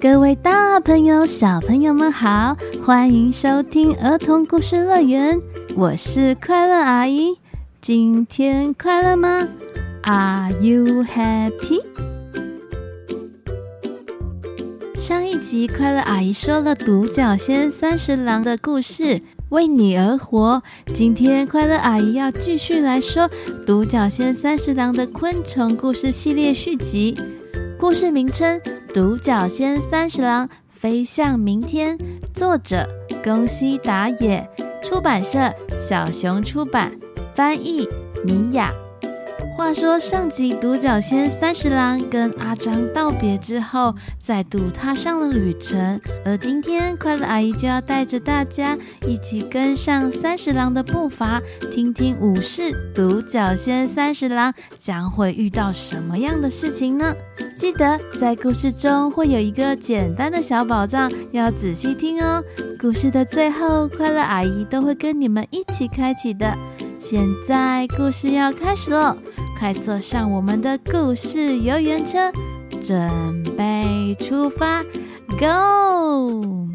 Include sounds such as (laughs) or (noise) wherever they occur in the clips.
各位大朋友、小朋友们好，欢迎收听儿童故事乐园，我是快乐阿姨。今天快乐吗？Are you happy？上一集快乐阿姨说了独角仙三十郎的故事，为你而活。今天快乐阿姨要继续来说独角仙三十郎的昆虫故事系列续集，故事名称。独角仙三十郎飞向明天，作者宫西达也，出版社小熊出版，翻译米雅。话说上集独角仙三十郎跟阿张道别之后，再度踏上了旅程。而今天快乐阿姨就要带着大家一起跟上三十郎的步伐，听听武士独角仙三十郎将会遇到什么样的事情呢？记得在故事中会有一个简单的小宝藏，要仔细听哦。故事的最后，快乐阿姨都会跟你们一起开启的。现在故事要开始喽！快坐上我们的故事游园车，准备出发，Go！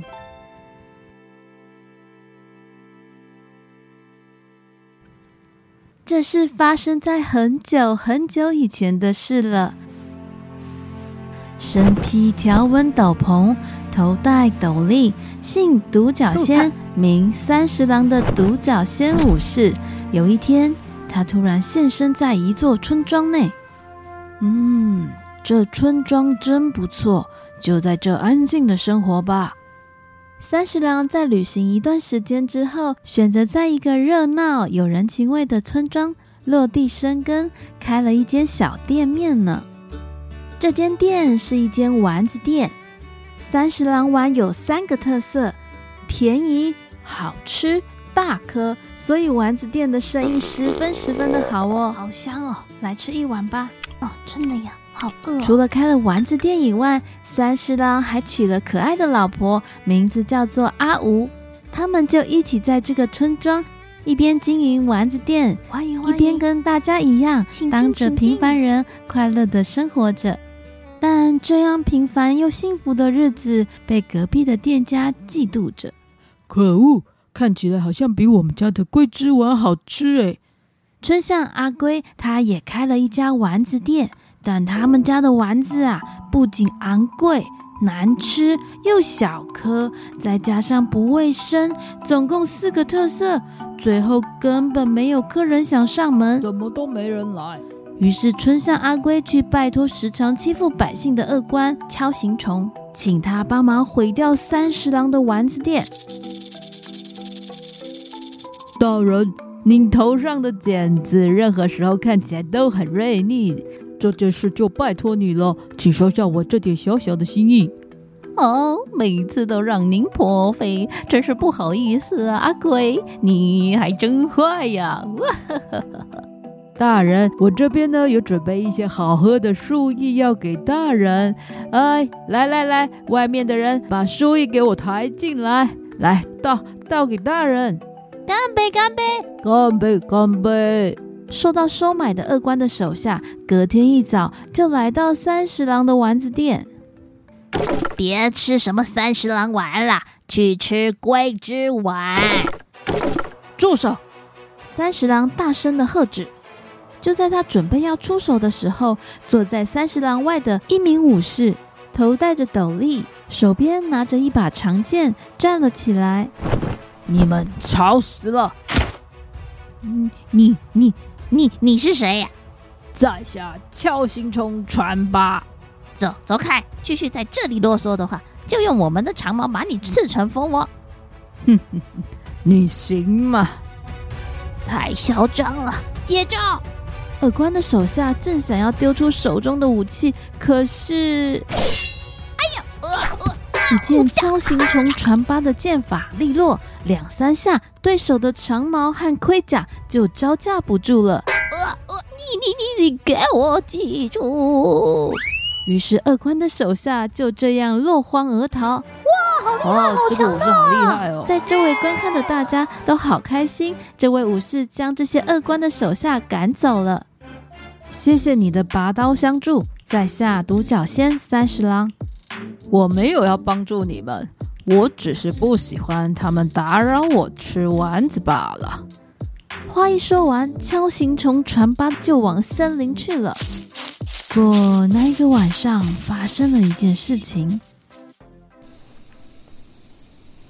这是发生在很久很久以前的事了。身披条纹斗篷，头戴斗笠，姓独角仙，名三十郎的独角仙武士，有一天。他突然现身在一座村庄内。嗯，这村庄真不错，就在这安静的生活吧。三十郎在旅行一段时间之后，选择在一个热闹、有人情味的村庄落地生根，开了一间小店面呢。这间店是一间丸子店。三十郎丸有三个特色：便宜、好吃。大颗，所以丸子店的生意十分十分的好哦。好香哦，来吃一碗吧。哦，真的呀，好饿哦。除了开了丸子店以外，三十郎还娶了可爱的老婆，名字叫做阿吴。他们就一起在这个村庄，一边经营丸子店，欢迎欢迎，一边跟大家一样，当着平凡人，快乐的生活着。但这样平凡又幸福的日子，被隔壁的店家嫉妒着。可恶！看起来好像比我们家的桂枝丸好吃诶。村上阿龟他也开了一家丸子店，但他们家的丸子啊，不仅昂贵、难吃又小颗，再加上不卫生，总共四个特色，最后根本没有客人想上门，怎么都没人来。于是春上阿龟去拜托时常欺负百姓的恶官敲行虫，请他帮忙毁掉三十郎的丸子店。大人，您头上的剪子任何时候看起来都很锐利，这件事就拜托你了，请收下我这点小小的心意。哦，每次都让您破费，真是不好意思啊，阿鬼，你还真坏呀！(laughs) 大人，我这边呢有准备一些好喝的树叶要给大人。哎，来来来，外面的人把树叶给我抬进来，来倒倒给大人。干杯！干杯！干杯！干杯！受到收买的恶官的手下，隔天一早就来到三十郎的丸子店。别吃什么三十郎丸了，去吃桂枝丸。住手！三十郎大声的喝止。就在他准备要出手的时候，坐在三十郎外的一名武士，头戴着斗笠，手边拿着一把长剑，站了起来。你们吵死了！嗯，你你你你是谁呀？在下敲行虫传八。走走开！继续在这里啰嗦的话，就用我们的长矛把你刺成蜂窝。哼哼哼，你行吗？太嚣张了！接招！耳官的手下正想要丢出手中的武器，可是，只见锹形虫传八的剑法利落，两三下，对手的长矛和盔甲就招架不住了。呃呃，你你你你，给我记住！于是二官的手下就这样落荒而逃。哇，好厉害，哦、好强大！这个武士好厉害哦！在周围观看的大家都好开心。这位武士将这些恶官的手下赶走了。谢谢你的拔刀相助，在下独角仙三十郎。我没有要帮助你们，我只是不喜欢他们打扰我吃丸子罢了。话一说完，锹形虫船八就往森林去了。不过那一个晚上，发生了一件事情。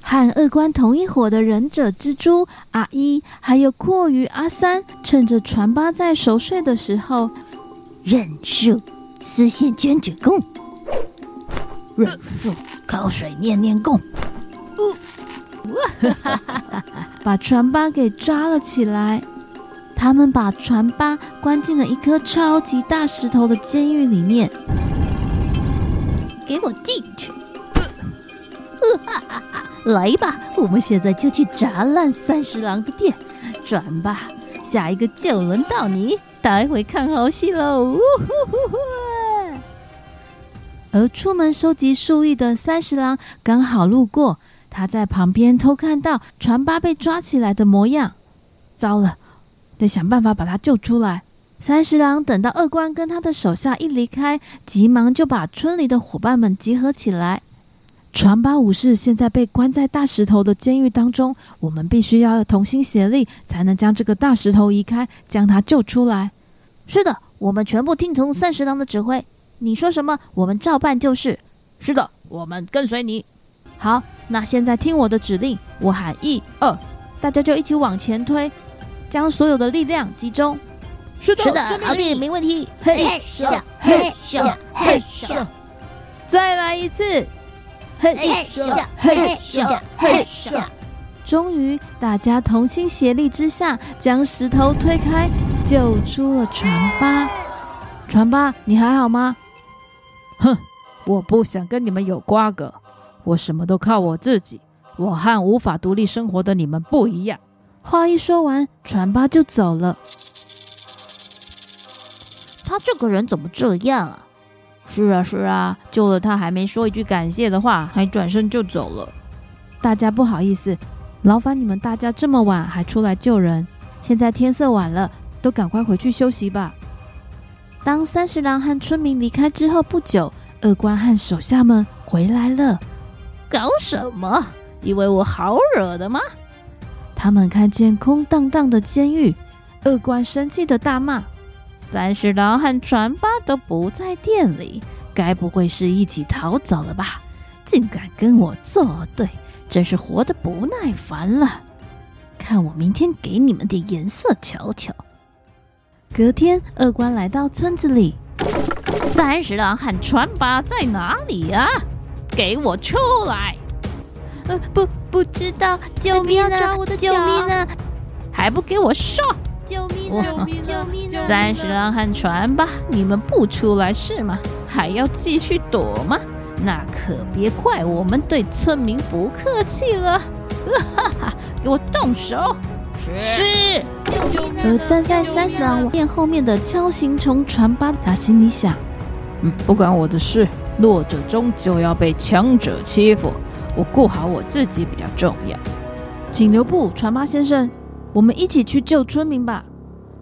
和恶官同一伙的忍者蜘蛛阿一，还有蛞蝓阿三，趁着船八在熟睡的时候，忍术丝线卷卷功，忍术口水念念功，把船八给抓了起来。他们把船八关进了一颗超级大石头的监狱里面，给我进去！来吧，我们现在就去砸烂三十郎的店，转吧。下一个就轮到你，待会看好戏喽！而出门收集树叶的三十郎刚好路过，他在旁边偷看到船八被抓起来的模样。糟了，得想办法把他救出来。三十郎等到恶官跟他的手下一离开，急忙就把村里的伙伴们集合起来。船八武士现在被关在大石头的监狱当中，我们必须要同心协力，才能将这个大石头移开，将他救出来。是的，我们全部听从三十郎的指挥，你说什么，我们照办就是。是的，我们跟随你。好，那现在听我的指令，我喊一二，大家就一起往前推，将所有的力量集中。是的，是的，好的，没问题。嘿咻，嘿咻，嘿咻，再来一次。嘿咻嘿咻嘿咻！终于，大家同心协力之下，将石头推开，救出了船吧。船吧，你还好吗？哼，我不想跟你们有瓜葛，我什么都靠我自己。我和无法独立生活的你们不一样。话一说完，船八就走了。他这个人怎么这样啊？是啊是啊，救了他还没说一句感谢的话，还转身就走了。大家不好意思，劳烦你们大家这么晚还出来救人。现在天色晚了，都赶快回去休息吧。当三十郎和村民离开之后不久，恶官和手下们回来了。搞什么？以为我好惹的吗？他们看见空荡荡的监狱，恶官生气的大骂。三十郎和船八都不在店里，该不会是一起逃走了吧？竟敢跟我作对，真是活得不耐烦了！看我明天给你们点颜色瞧瞧。隔天，恶官来到村子里，三十郎和船八在哪里呀？给我出来！呃，不，不知道，救命啊！我的救命啊！还不给我上！救命啊！救命！救命啊！(laughs) 三十郎和船八，你们不出来是吗？还要继续躲吗？那可别怪我们对村民不客气了！哈 (laughs) 哈，给我动手！是。而站在三十郎店后面的锹形虫船八，他心里想：嗯，不关我的事。弱者终究要被强者欺负，我顾好我自己比较重要。请留步，船八先生。我们一起去救村民吧！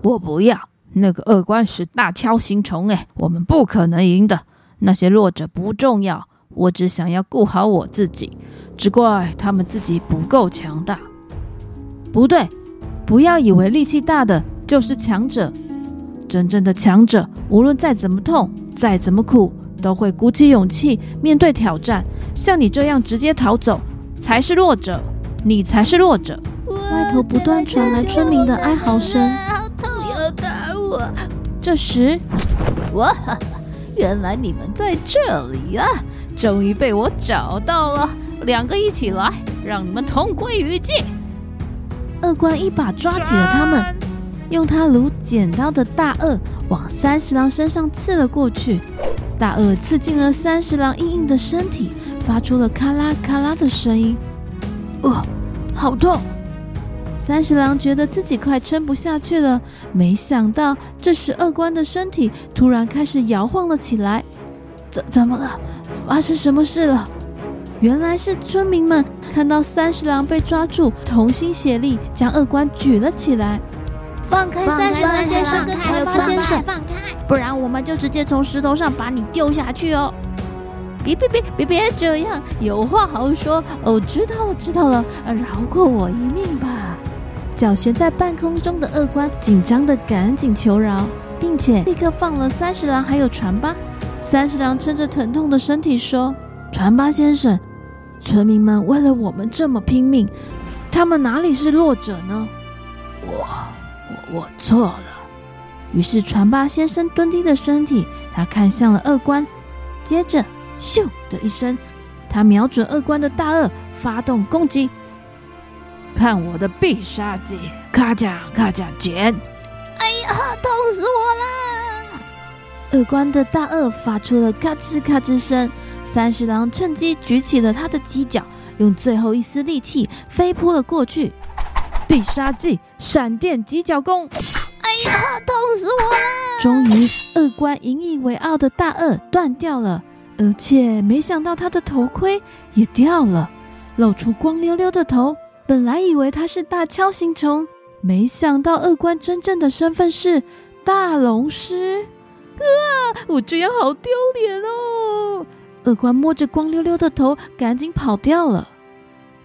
我不要，那个恶官是大锹形虫，哎，我们不可能赢的。那些弱者不重要，我只想要顾好我自己。只怪他们自己不够强大。不对，不要以为力气大的就是强者。真正的强者，无论再怎么痛，再怎么苦，都会鼓起勇气面对挑战。像你这样直接逃走，才是弱者。你才是弱者。外头不断传来村民的哀嚎声，好痛，要打我！这时，哇，原来你们在这里啊！终于被我找到了，两个一起来，让你们同归于尽！恶官一把抓起了他们，用他如剪刀的大顎往三十郎身上刺了过去，大鳄刺进了三十郎硬硬的身体，发出了咔啦咔啦的声音。呃，好痛！三十郎觉得自己快撑不下去了，没想到这时恶官的身体突然开始摇晃了起来。怎怎么了？发生什么事了？原来是村民们看到三十郎被抓住，同心协力将恶官举了起来。放开三十郎先生跟船八先生，放开，不然我们就直接从石头上把你丢下去哦。别别别别别这样，有话好说。哦，知道了知道了，饶过我一命吧。脚悬在半空中的恶官紧张的赶紧求饶，并且立刻放了三十郎还有船八。三十郎撑着疼痛的身体说：“船八先生，村民们为了我们这么拼命，他们哪里是弱者呢？”我我我错了。于是船八先生蹲低的身体，他看向了二官，接着咻的一声，他瞄准二官的大鳄，发动攻击。看我的必杀技！咔嚓咔嚓剪！哎呀，痛死我啦！二官的大鳄发出了咔吱咔吱声。三十郎趁机举起了他的犄角，用最后一丝力气飞扑了过去。必杀技：闪电犄角攻！哎呀，痛死我了！终于，恶官引以为傲的大顎断掉了，而且没想到他的头盔也掉了，露出光溜溜的头。本来以为他是大锹形虫，没想到恶官真正的身份是大龙狮。啊！我这样好丢脸哦！恶官摸着光溜溜的头，赶紧跑掉了。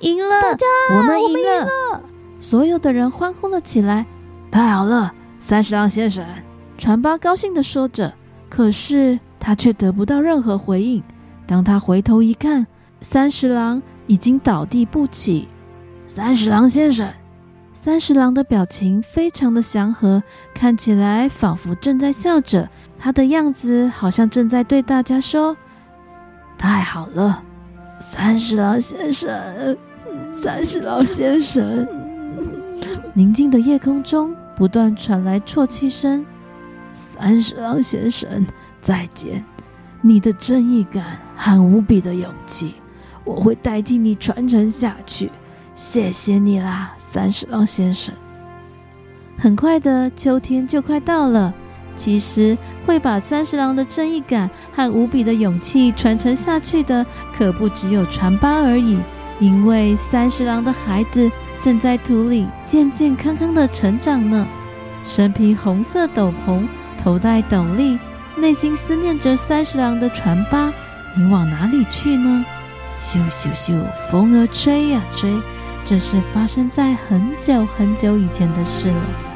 赢了！大家，我们赢了！了所有的人欢呼了起来。太好了，三十郎先生！船八高兴地说着。可是他却得不到任何回应。当他回头一看，三十郎已经倒地不起。三十郎先生，三十郎的表情非常的祥和，看起来仿佛正在笑着。他的样子好像正在对大家说：“太好了，三十郎先生，三十郎先生。”宁静的夜空中不断传来啜泣声：“三十郎先生，再见！你的正义感和无比的勇气，我会代替你传承下去。”谢谢你啦，三十郎先生。很快的，秋天就快到了。其实，会把三十郎的正义感和无比的勇气传承下去的，可不只有船八而已。因为三十郎的孩子正在土里健健康康的成长呢。身披红色斗篷，头戴斗笠，内心思念着三十郎的船八，你往哪里去呢？咻咻咻，风儿吹呀吹。这是发生在很久很久以前的事了。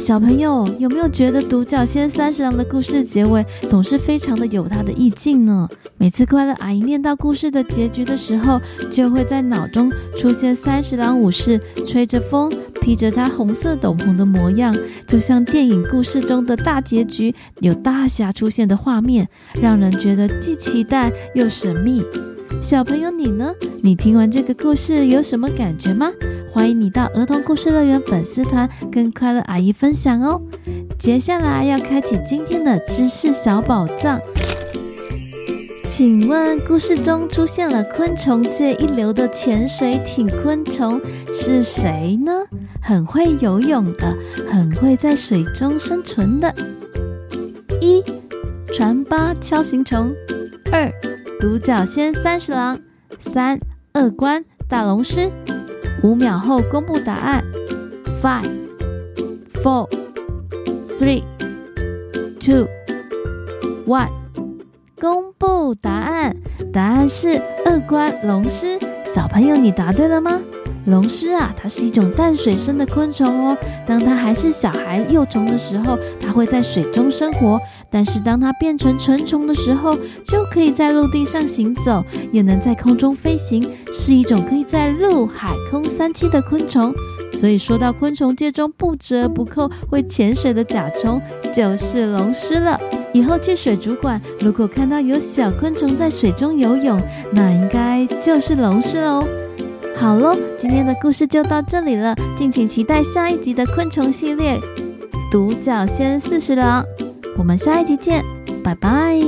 小朋友有没有觉得独角仙三十郎的故事结尾总是非常的有它的意境呢？每次快乐阿姨念到故事的结局的时候，就会在脑中出现三十郎武士吹着风。披着他红色斗篷的模样，就像电影故事中的大结局有大侠出现的画面，让人觉得既期待又神秘。小朋友，你呢？你听完这个故事有什么感觉吗？欢迎你到儿童故事乐园粉丝团跟快乐阿姨分享哦。接下来要开启今天的知识小宝藏。请问，故事中出现了昆虫界一流的潜水艇昆虫是谁呢？很会游泳的，很会在水中生存的。一、船八锹形虫；二、独角仙三十郎；三、恶官大龙狮。五秒后公布答案：five、four、three、two、one。公布答案，答案是二关龙狮。小朋友，你答对了吗？龙狮啊，它是一种淡水生的昆虫哦。当它还是小孩幼虫的时候，它会在水中生活；但是当它变成成虫的时候，就可以在陆地上行走，也能在空中飞行，是一种可以在陆海空三栖的昆虫。所以说到昆虫界中不折不扣会潜水的甲虫，就是龙狮了。以后去水族馆，如果看到有小昆虫在水中游泳，那应该就是龙狮喽。好喽，今天的故事就到这里了，敬请期待下一集的昆虫系列《独角仙四十郎》。我们下一集见，拜拜。